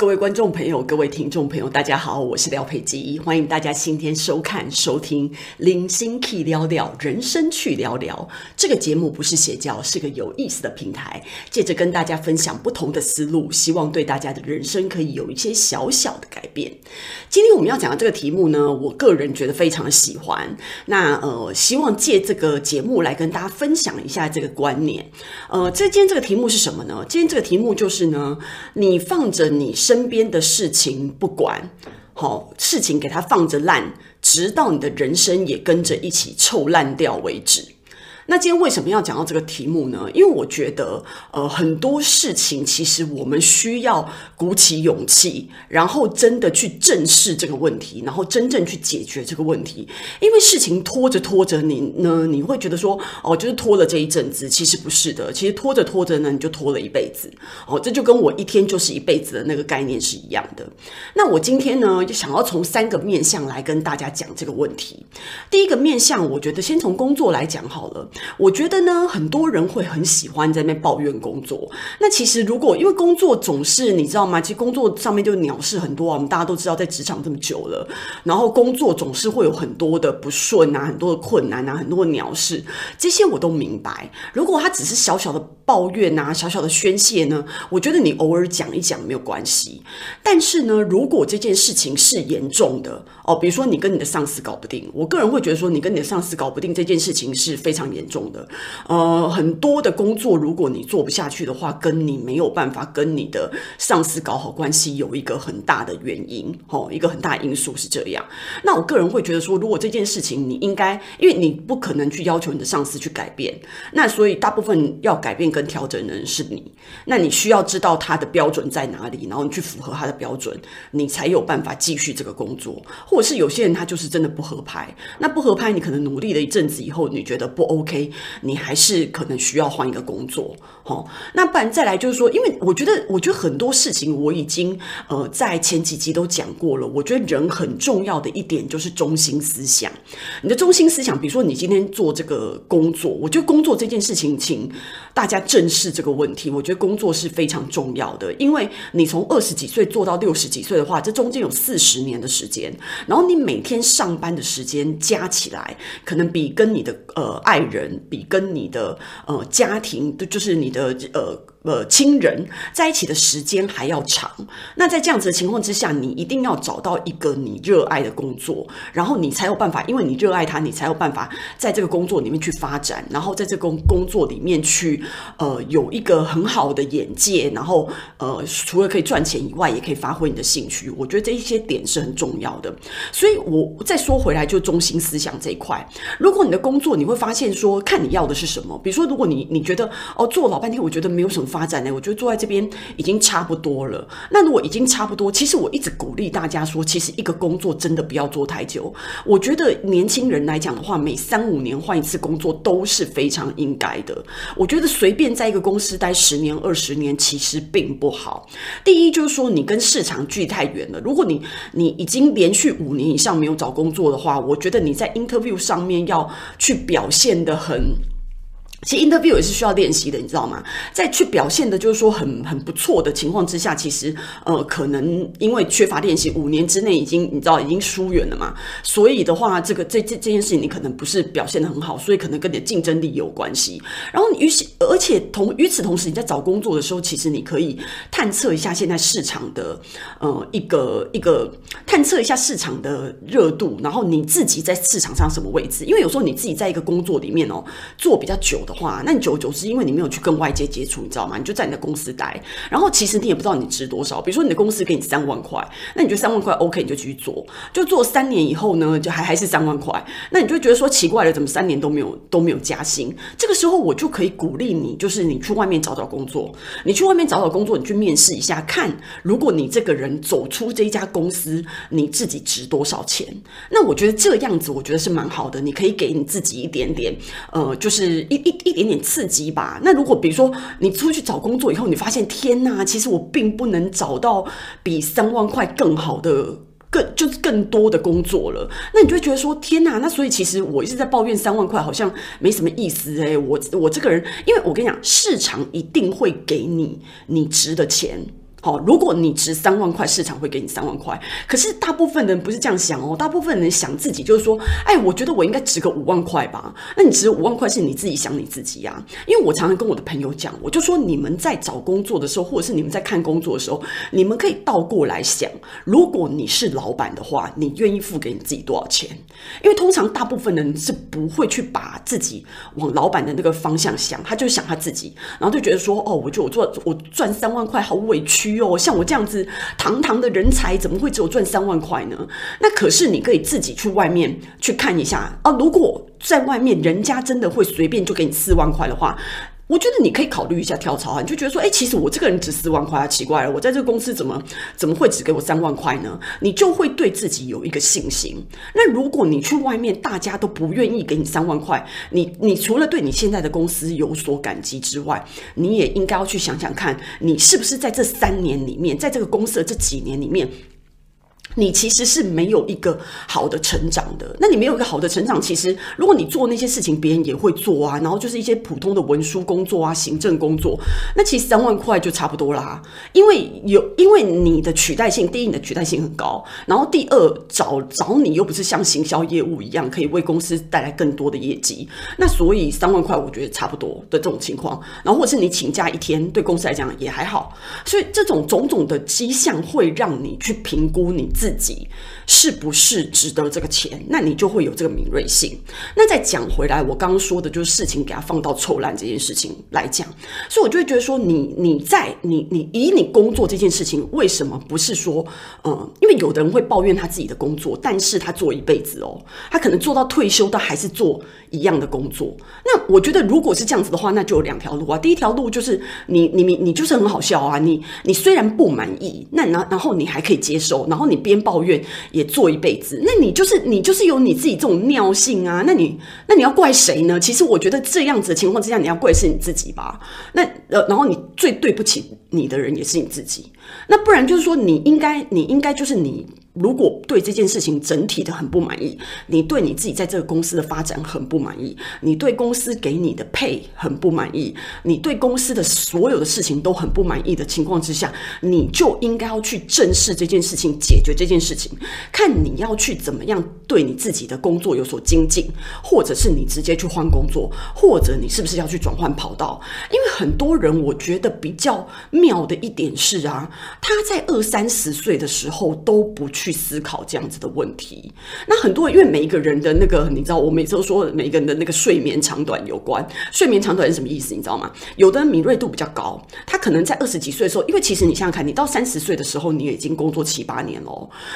各位观众朋友，各位听众朋友，大家好，我是廖佩基，欢迎大家今天收看、收听《零星 key 聊聊人生去聊聊》这个节目，不是邪教，是个有意思的平台，借着跟大家分享不同的思路，希望对大家的人生可以有一些小小的改变。今天我们要讲的这个题目呢，我个人觉得非常喜欢。那呃，希望借这个节目来跟大家分享一下这个观念。呃，这今天这个题目是什么呢？今天这个题目就是呢，你放着你。身边的事情不管，好，事情给它放着烂，直到你的人生也跟着一起臭烂掉为止。那今天为什么要讲到这个题目呢？因为我觉得，呃，很多事情其实我们需要鼓起勇气，然后真的去正视这个问题，然后真正去解决这个问题。因为事情拖着拖着，你呢，你会觉得说，哦，就是拖了这一阵子，其实不是的，其实拖着拖着呢，你就拖了一辈子。哦，这就跟我一天就是一辈子的那个概念是一样的。那我今天呢，就想要从三个面向来跟大家讲这个问题。第一个面向，我觉得先从工作来讲好了。我觉得呢，很多人会很喜欢在那边抱怨工作。那其实如果因为工作总是你知道吗？其实工作上面就鸟事很多啊。我们大家都知道，在职场这么久了，然后工作总是会有很多的不顺啊，很多的困难啊，很多的鸟事，这些我都明白。如果他只是小小的抱怨啊，小小的宣泄呢，我觉得你偶尔讲一讲没有关系。但是呢，如果这件事情是严重的哦，比如说你跟你的上司搞不定，我个人会觉得说，你跟你的上司搞不定这件事情是非常严重的。呃，很多的工作，如果你做不下去的话，跟你没有办法跟你的上司搞好关系，有一个很大的原因，哦，一个很大的因素是这样。那我个人会觉得说，如果这件事情你应该，因为你不可能去要求你的上司去改变，那所以大部分要改变跟调整的人是你，那你需要知道他的标准在哪里，然后你去符合他的标准，你才有办法继续这个工作。或者是有些人他就是真的不合拍，那不合拍，你可能努力了一阵子以后，你觉得不 OK。你还是可能需要换一个工作，齁。那不然再来就是说，因为我觉得，我觉得很多事情我已经呃在前几集都讲过了。我觉得人很重要的一点就是中心思想。你的中心思想，比如说你今天做这个工作，我觉得工作这件事情，请大家正视这个问题。我觉得工作是非常重要的，因为你从二十几岁做到六十几岁的话，这中间有四十年的时间，然后你每天上班的时间加起来，可能比跟你的呃爱人人比。跟你的呃家庭，就是你的呃。呃，亲人在一起的时间还要长。那在这样子的情况之下，你一定要找到一个你热爱的工作，然后你才有办法，因为你热爱它，你才有办法在这个工作里面去发展，然后在这工工作里面去呃有一个很好的眼界，然后呃除了可以赚钱以外，也可以发挥你的兴趣。我觉得这一些点是很重要的。所以我再说回来，就中心思想这一块。如果你的工作你会发现说，看你要的是什么，比如说如果你你觉得哦做老半天，我觉得没有什么。发展呢？我觉得坐在这边已经差不多了。那如果已经差不多，其实我一直鼓励大家说，其实一个工作真的不要做太久。我觉得年轻人来讲的话，每三五年换一次工作都是非常应该的。我觉得随便在一个公司待十年、二十年，其实并不好。第一就是说，你跟市场距太远了。如果你你已经连续五年以上没有找工作的话，我觉得你在 interview 上面要去表现得很。其实 interview 也是需要练习的，你知道吗？在去表现的，就是说很很不错的情况之下，其实呃，可能因为缺乏练习，五年之内已经你知道已经疏远了嘛。所以的话，这个这这这件事情你可能不是表现的很好，所以可能跟你的竞争力有关系。然后，与此而且同与此同时，你在找工作的时候，其实你可以探测一下现在市场的呃一个一个探测一下市场的热度，然后你自己在市场上什么位置？因为有时候你自己在一个工作里面哦做比较久的。话，那你久而久之，因为你没有去跟外界接触，你知道吗？你就在你的公司待，然后其实你也不知道你值多少。比如说你的公司给你三万块，那你觉得三万块 OK，你就继续做，就做三年以后呢，就还还是三万块，那你就觉得说奇怪了，怎么三年都没有都没有加薪？这个时候我就可以鼓励你，就是你去外面找找工作，你去外面找找工作，你去面试一下，看如果你这个人走出这一家公司，你自己值多少钱？那我觉得这样子，我觉得是蛮好的，你可以给你自己一点点，呃，就是一一。一点点刺激吧。那如果比如说你出去找工作以后，你发现天哪，其实我并不能找到比三万块更好的、更就是更多的工作了。那你就会觉得说天哪，那所以其实我一直在抱怨三万块好像没什么意思诶、我我这个人，因为我跟你讲，市场一定会给你你值的钱。好，如果你值三万块，市场会给你三万块。可是大部分人不是这样想哦，大部分人想自己就是说，哎，我觉得我应该值个五万块吧？那你值五万块是你自己想你自己呀？因为我常常跟我的朋友讲，我就说你们在找工作的时候，或者是你们在看工作的时候，你们可以倒过来想，如果你是老板的话，你愿意付给你自己多少钱？因为通常大部分人是不会去把自己往老板的那个方向想，他就想他自己，然后就觉得说，哦，我就我做我赚三万块好委屈。哟，像我这样子堂堂的人才，怎么会只有赚三万块呢？那可是你可以自己去外面去看一下啊。如果在外面人家真的会随便就给你四万块的话。我觉得你可以考虑一下跳槽啊，你就觉得说，哎，其实我这个人值四万块啊，奇怪了，我在这个公司怎么怎么会只给我三万块呢？你就会对自己有一个信心。那如果你去外面，大家都不愿意给你三万块，你你除了对你现在的公司有所感激之外，你也应该要去想想看，你是不是在这三年里面，在这个公司的这几年里面。你其实是没有一个好的成长的。那你没有一个好的成长，其实如果你做那些事情，别人也会做啊。然后就是一些普通的文书工作啊、行政工作，那其实三万块就差不多啦。因为有，因为你的取代性，第一，你的取代性很高，然后第二，找找你又不是像行销业务一样，可以为公司带来更多的业绩。那所以三万块，我觉得差不多的这种情况。然后或是你请假一天，对公司来讲也还好。所以这种种种的迹象会让你去评估你自己是不是值得这个钱？那你就会有这个敏锐性。那再讲回来，我刚刚说的就是事情给他放到臭烂这件事情来讲，所以我就会觉得说你，你在你你以你工作这件事情，为什么不是说，嗯，因为有的人会抱怨他自己的工作，但是他做一辈子哦，他可能做到退休都还是做一样的工作。那我觉得如果是这样子的话，那就有两条路啊。第一条路就是你你你你就是很好笑啊，你你虽然不满意，那然然后你还可以接受，然后你边抱怨也做一辈子，那你就是你就是有你自己这种尿性啊，那你那你要怪谁呢？其实我觉得这样子的情况之下，你要怪是你自己吧。那，然后你最对不起你的人也是你自己。那不然就是说，你应该你应该就是你。如果对这件事情整体的很不满意，你对你自己在这个公司的发展很不满意，你对公司给你的配很不满意，你对公司的所有的事情都很不满意的情况之下，你就应该要去正视这件事情，解决这件事情，看你要去怎么样对你自己的工作有所精进，或者是你直接去换工作，或者你是不是要去转换跑道？因为很多人我觉得比较妙的一点是啊，他在二三十岁的时候都不去。去思考这样子的问题，那很多因为每一个人的那个，你知道，我每次都说每一个人的那个睡眠长短有关。睡眠长短是什么意思？你知道吗？有的人敏锐度比较高，他可能在二十几岁的时候，因为其实你想想看，你到三十岁的时候，你也已经工作七八年了，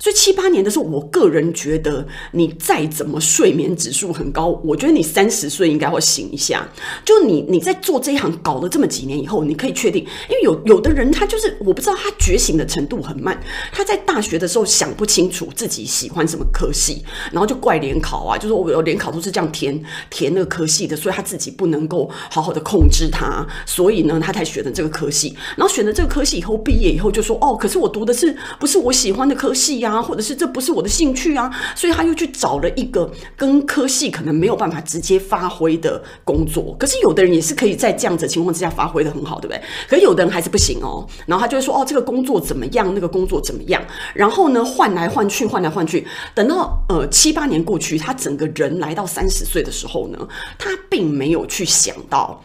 所以七八年的时候，我个人觉得你再怎么睡眠指数很高，我觉得你三十岁应该会醒一下。就你你在做这一行搞了这么几年以后，你可以确定，因为有有的人他就是我不知道他觉醒的程度很慢，他在大学的时候想。想不清楚自己喜欢什么科系，然后就怪联考啊，就说我联考都是这样填填那个科系的，所以他自己不能够好好的控制他，所以呢，他才选了这个科系。然后选了这个科系以后，毕业以后就说哦，可是我读的是不是我喜欢的科系呀？或者是这不是我的兴趣啊？所以他又去找了一个跟科系可能没有办法直接发挥的工作。可是有的人也是可以在这样子情况之下发挥得很好，对不对？可是有的人还是不行哦。然后他就会说哦，这个工作怎么样？那个工作怎么样？然后呢？换来换去，换来换去，等到呃七八年过去，他整个人来到三十岁的时候呢，他并没有去想到。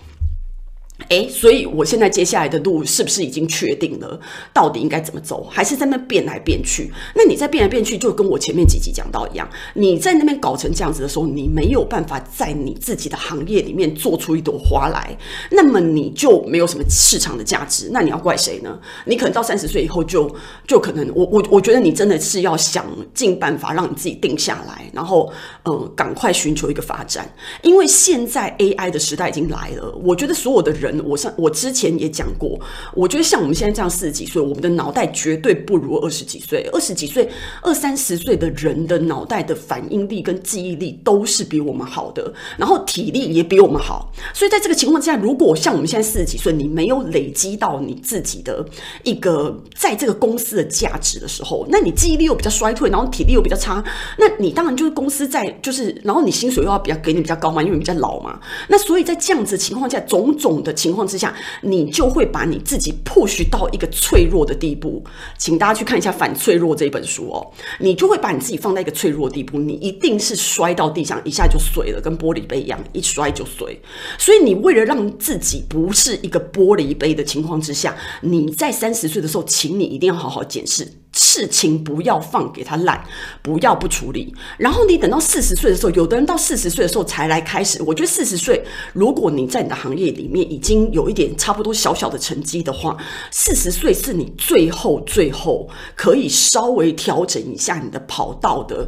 诶，所以我现在接下来的路是不是已经确定了？到底应该怎么走？还是在那变来变去？那你在变来变去，就跟我前面几集讲到一样，你在那边搞成这样子的时候，你没有办法在你自己的行业里面做出一朵花来，那么你就没有什么市场的价值。那你要怪谁呢？你可能到三十岁以后就就可能，我我我觉得你真的是要想尽办法让你自己定下来，然后嗯，赶快寻求一个发展，因为现在 AI 的时代已经来了。我觉得所有的人。我上我之前也讲过，我觉得像我们现在这样四十几岁，我们的脑袋绝对不如二十几岁、二十几岁、二三十岁的人的脑袋的反应力跟记忆力都是比我们好的，然后体力也比我们好。所以在这个情况之下，如果像我们现在四十几岁，你没有累积到你自己的一个在这个公司的价值的时候，那你记忆力又比较衰退，然后体力又比较差，那你当然就是公司在就是，然后你薪水又要比较给你比较高嘛，因为你比较老嘛。那所以在这样子情况下，种种的情况之下，你就会把你自己 push 到一个脆弱的地步。请大家去看一下《反脆弱》这本书哦，你就会把你自己放在一个脆弱的地步，你一定是摔到地上一下就碎了，跟玻璃杯一样，一摔就碎。所以你为了让自己不是一个玻璃杯的情况之下，你在三十岁的时候，请你一定要好好检视。事情不要放给他烂，不要不处理。然后你等到四十岁的时候，有的人到四十岁的时候才来开始。我觉得四十岁，如果你在你的行业里面已经有一点差不多小小的成绩的话，四十岁是你最后最后可以稍微调整一下你的跑道的。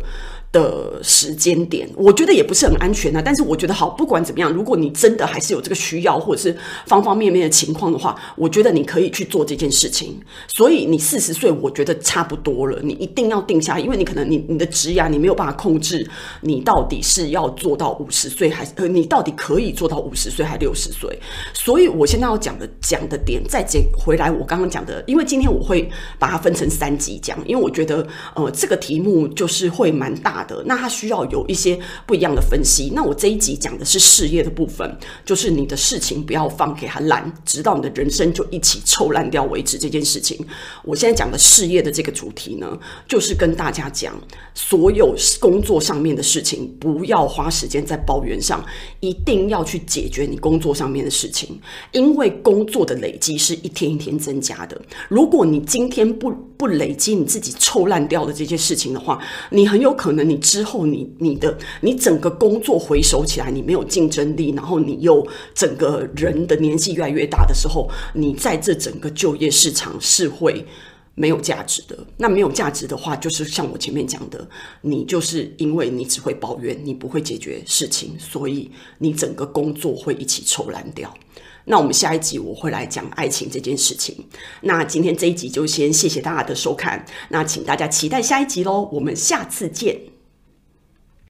的时间点，我觉得也不是很安全啊。但是我觉得好，不管怎么样，如果你真的还是有这个需要，或者是方方面面的情况的话，我觉得你可以去做这件事情。所以你四十岁，我觉得差不多了。你一定要定下，因为你可能你你的职涯你没有办法控制，你到底是要做到五十岁，还是呃你到底可以做到五十岁还六十岁？所以我现在要讲的讲的点，再接回来我刚刚讲的，因为今天我会把它分成三集讲，因为我觉得呃这个题目就是会蛮大的。那他需要有一些不一样的分析。那我这一集讲的是事业的部分，就是你的事情不要放给他烂，直到你的人生就一起臭烂掉为止。这件事情，我现在讲的事业的这个主题呢，就是跟大家讲，所有工作上面的事情，不要花时间在抱怨上，一定要去解决你工作上面的事情，因为工作的累积是一天一天增加的。如果你今天不不累积你自己臭烂掉的这件事情的话，你很有可能你。你之后你，你的你整个工作回首起来，你没有竞争力，然后你又整个人的年纪越来越大的时候，你在这整个就业市场是会没有价值的。那没有价值的话，就是像我前面讲的，你就是因为你只会抱怨，你不会解决事情，所以你整个工作会一起臭烂掉。那我们下一集我会来讲爱情这件事情。那今天这一集就先谢谢大家的收看，那请大家期待下一集喽，我们下次见。